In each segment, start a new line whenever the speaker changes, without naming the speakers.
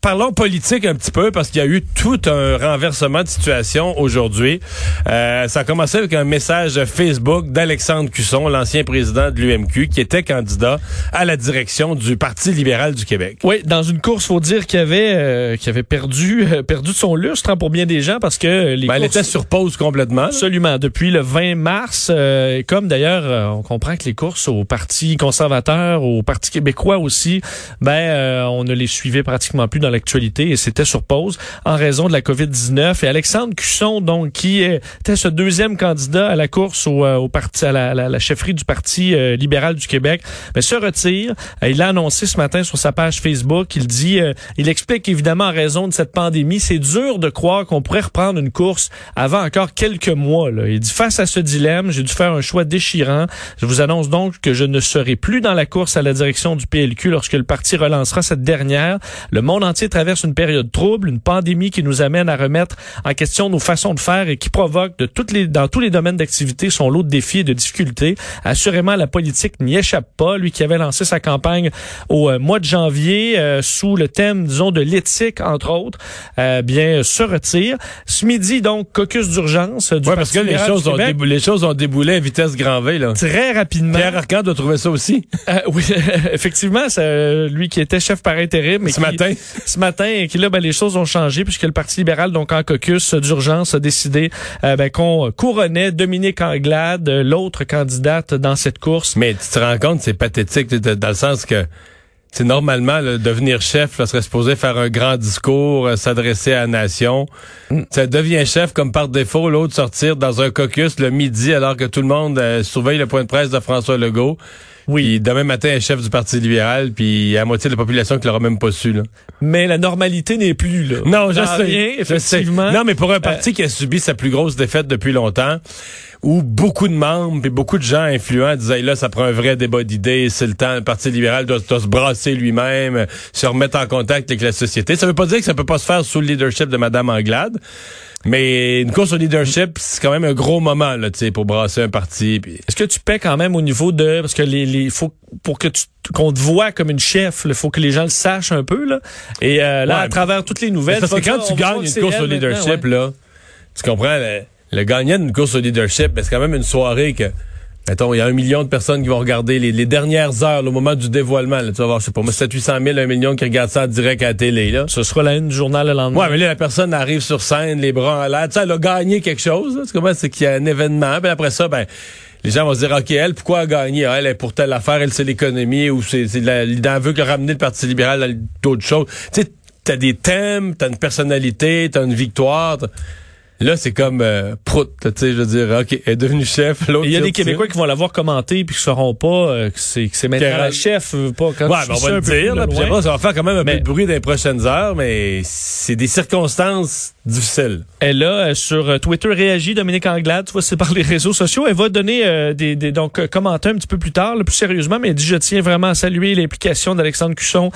parlons politique un petit peu parce qu'il y a eu tout un renversement de situation aujourd'hui. Euh, ça a commencé avec un message Facebook d'Alexandre Cusson, l'ancien président de l'UMQ, qui était candidat à la direction du Parti libéral du Québec.
Oui, dans une course, faut dire qu'il avait, euh, qu'il avait perdu, euh, perdu de son lustre hein, pour bien des gens parce que les
Ben, elle
courses-
était sur pause complètement.
Absolument. Depuis le 20 mars, euh, comme d'ailleurs, euh, on comprend que les courses au Parti conservateur, au Parti québécois aussi, ben, euh, on ne les suivait pratiquement plus dans l'actualité et c'était sur pause en raison de la COVID-19. Et Alexandre Cusson, donc, qui était ce deuxième candidat à la course au, euh, au parti, à la, la- la chefferie du Parti euh, libéral du Québec, ben, se retire. Euh, il l'a annoncé ce matin sur sa page Facebook. Il dit, il explique évidemment en raison de cette pandémie, c'est dur de croire qu'on pourrait reprendre une course avant encore quelques mois. Là. Il dit face à ce dilemme, j'ai dû faire un choix déchirant. Je vous annonce donc que je ne serai plus dans la course à la direction du PLQ lorsque le parti relancera cette dernière. Le monde traverse une période trouble, une pandémie qui nous amène à remettre en question nos façons de faire et qui provoque de toutes les dans tous les domaines d'activité son lot de défis et de difficultés. Assurément, la politique n'y échappe pas. Lui qui avait lancé sa campagne au euh, mois de janvier euh, sous le thème, disons, de l'éthique, entre autres, euh, bien, se retire. Ce midi, donc, caucus d'urgence euh, du
Ouais, parce que les choses, ont déboulé, les choses ont déboulé à vitesse grand V. Là.
Très rapidement.
Pierre Arcand doit trouver ça aussi.
Euh, oui, effectivement, c'est euh, lui qui était chef par intérim.
Ce
qui-
matin.
Ce matin, et qui là, ben, les choses ont changé puisque le Parti libéral, donc en caucus d'urgence, a décidé euh, ben, qu'on couronnait Dominique Anglade, euh, l'autre candidate dans cette course.
Mais tu te rends compte, c'est pathétique dans le sens que c'est normalement là, devenir chef, là, serait supposé faire un grand discours, euh, s'adresser à la nation. Ça devient chef comme par défaut, l'autre sortir dans un caucus le midi alors que tout le monde euh, surveille le point de presse de François Legault.
Oui.
Puis demain matin, un chef du Parti libéral, puis il y a la moitié de la population qui l'aura même pas su. Là.
Mais la normalité n'est plus là.
Non, je sais.
rien,
je sais.
effectivement.
Non, mais pour un parti qui a subi sa plus grosse défaite depuis longtemps, où beaucoup de membres et beaucoup de gens influents disaient là, ça prend un vrai débat d'idées, c'est le temps, le Parti libéral doit, doit se brasser lui-même, euh, se remettre en contact avec la société. Ça veut pas dire que ça peut pas se faire sous le leadership de Mme Anglade. Mais une course au leadership, c'est quand même un gros moment là, tu sais, pour brasser un parti.
Est-ce que tu paies quand même au niveau de parce que les les faut pour que tu qu'on te voit comme une chef, il faut que les gens le sachent un peu là. Et euh, là
Ouais,
à travers toutes les nouvelles,
Parce que quand tu gagnes une course au leadership,
ouais.
là, tu comprends, le, le gagnant d'une course au leadership, ben, c'est quand même une soirée que, mettons, il y a un million de personnes qui vont regarder les, les dernières heures, là, au moment du dévoilement. Là, tu vas voir, je sais pas, moi, 700 800 000, un million qui regardent ça en direct à la télé. Là.
Ce sera la une du journal le lendemain.
Ouais, mais là, la personne arrive sur scène, les bras en l'air. Tu sais, elle a gagné quelque chose. là. Tu comprends? C'est qu'il y a un événement. Ben, après ça, ben, les gens vont se dire, OK, elle, pourquoi elle a gagné? Ah, elle est pour telle affaire, elle, c'est l'économie, ou c'est, c'est la, l'idée, elle veut que ramener le Parti libéral dans d'autres choses. Tu sais, t'as des thèmes, t'as une personnalité, t'as une victoire. t'as- Là, c'est comme euh, prout, tu sais, je veux dire, OK, elle est devenue chef.
Il y a des. Québécois qui vont l'avoir commenté puis qui sauront pas euh, que c'est que c'est maintenant la chef, euh, pas quand
Ouais, ben, on va le dire, là, puis pas, ça va faire quand même un
Mais-
peu de bruit dans les prochaines heures, mais c'est des circonstances difficiles.
Elle a euh, sur Twitter réagi, Dominique Anglade, tu vois, c'est par les réseaux sociaux. Elle va donner euh, des, des donc commenter un petit peu plus tard, là, plus sérieusement, mais elle dit je tiens vraiment à saluer l'implication d'Alexandre Cusson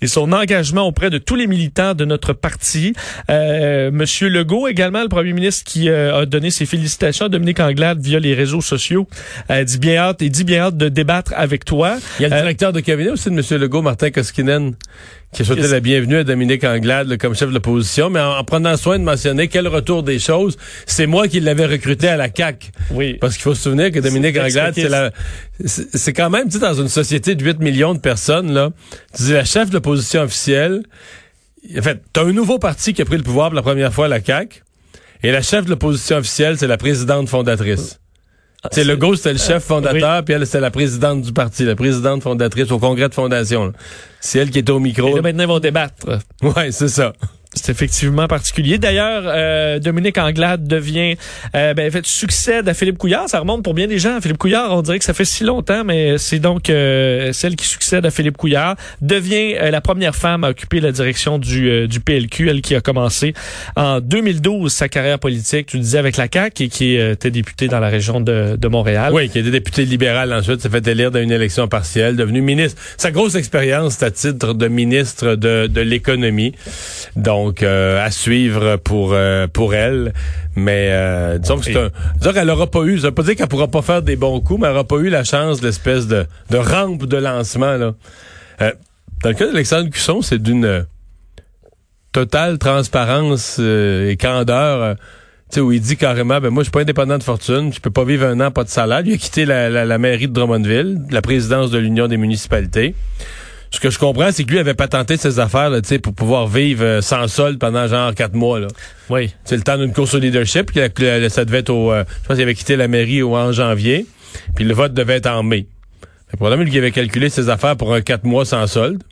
et son engagement auprès de tous les militants de notre parti. Euh, Monsieur Legault également, le premier ministre qui euh, a donné ses félicitations à Dominique Anglade via les réseaux sociaux, euh, dit bien hâte et dit bien hâte de débattre avec toi.
Il y a le
Euh,
directeur de cabinet aussi de M. Legault, Martin Koskinen, qui
Yes.
la bienvenue à Dominique Anglade là, comme chef de l'opposition, mais en, en prenant soin de mentionner quel retour des choses, c'est moi qui l'avais recruté à la CAC.
Oui.
Parce qu'il faut se souvenir que Dominique Anglade, c'est la, c'est c'est quand même, tu sais, dans une société de 8 millions de personnes, là, tu dis la chef de l'opposition officielle, en fait, t'as un nouveau parti qui a pris le pouvoir pour la première fois à la CAC, et la chef de l'opposition officielle, c'est la présidente fondatrice. Tu sais, Legault, c'était le chef fondateur, puis elle, c'était la présidente du parti, la présidente fondatrice au congrès de fondation. C'est elle qui est au
Et
micro.
là, maintenant, ils vont débattre.
Ouais, c'est ça.
C'est effectivement particulier. D'ailleurs, euh, Dominique Anglade devient, euh, ben, en fait, succède à Philippe Couillard. Ça remonte pour bien des gens. Philippe Couillard, on dirait que ça fait si longtemps, mais c'est donc euh, celle qui succède à Philippe Couillard. Devient euh, la première femme à occuper la direction du, euh, du PLQ, elle qui a commencé en 2012 sa carrière politique, tu le disais, avec la CAQ et qui euh, était députée dans la région de, de Montréal.
Oui, qui était député libéral ensuite, s'est fait élire dans une élection partielle, devenu ministre. Sa grosse expérience, c'est à titre de ministre de, de l'économie. Donc, euh, à suivre pour euh, pour elle. Mais euh, disons que c'est un... Disons qu'elle aura pas eu... Ça veut pas dire qu'elle pourra pas faire des bons coups, mais elle aura pas eu la chance l'espèce de, de rampe de lancement, là. Euh, dans le cas d'Alexandre Cusson, c'est d'une totale transparence euh, et candeur. Euh, tu sais, où il dit carrément, ben moi, je suis pas indépendant de fortune, je peux pas vivre un an pas de salaire. Il a quitté la, la mairie de Drummondville, la présidence de l'Union des municipalités. Ce que je comprends, c'est que lui avait patenté ses affaires là, pour pouvoir vivre euh, sans solde pendant genre quatre mois. Là.
Oui.
C'est le temps d'une course au leadership. Que, ça devait être au. je pense qu'il avait quitté la mairie au, en janvier. Puis le vote devait être en mai. Le problème, lui, qu'il avait calculé ses affaires pour un quatre mois sans solde.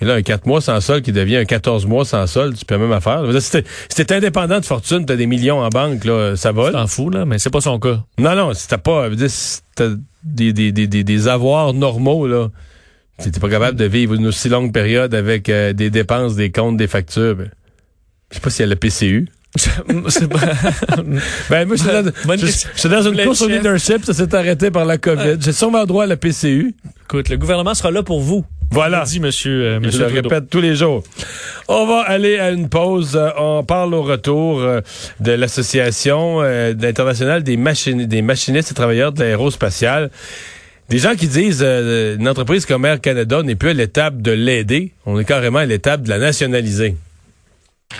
Mais là, un 4 mois sans solde qui devient un 14 mois sans solde, tu peux même affaire. Si t'es indépendant de fortune, t'as des millions en banque, là, ça va.
T'en fous, là, mais c'est pas son cas.
Non, non, si t'as pas, t'as des, des, des, des, avoirs normaux, là, si t'es pas capable de vivre une aussi longue période avec euh, des dépenses, des comptes, des factures, ben, je sais pas s'il y a le PCU. ben, moi, je suis dans, une course au leadership, ça s'est arrêté par la COVID. J'ai sûrement droit à la PCU.
Écoute, le gouvernement sera là pour vous.
Voilà.
Dit monsieur, euh,
Je le répète tous les jours. On va aller à une pause. Euh, on parle au retour euh, de l'association internationale des, des machinistes et travailleurs de l'aérospatiale. Des gens qui disent une entreprise comme Air Canada n'est plus à l'étape de l'aider, on est carrément à l'étape de la nationaliser.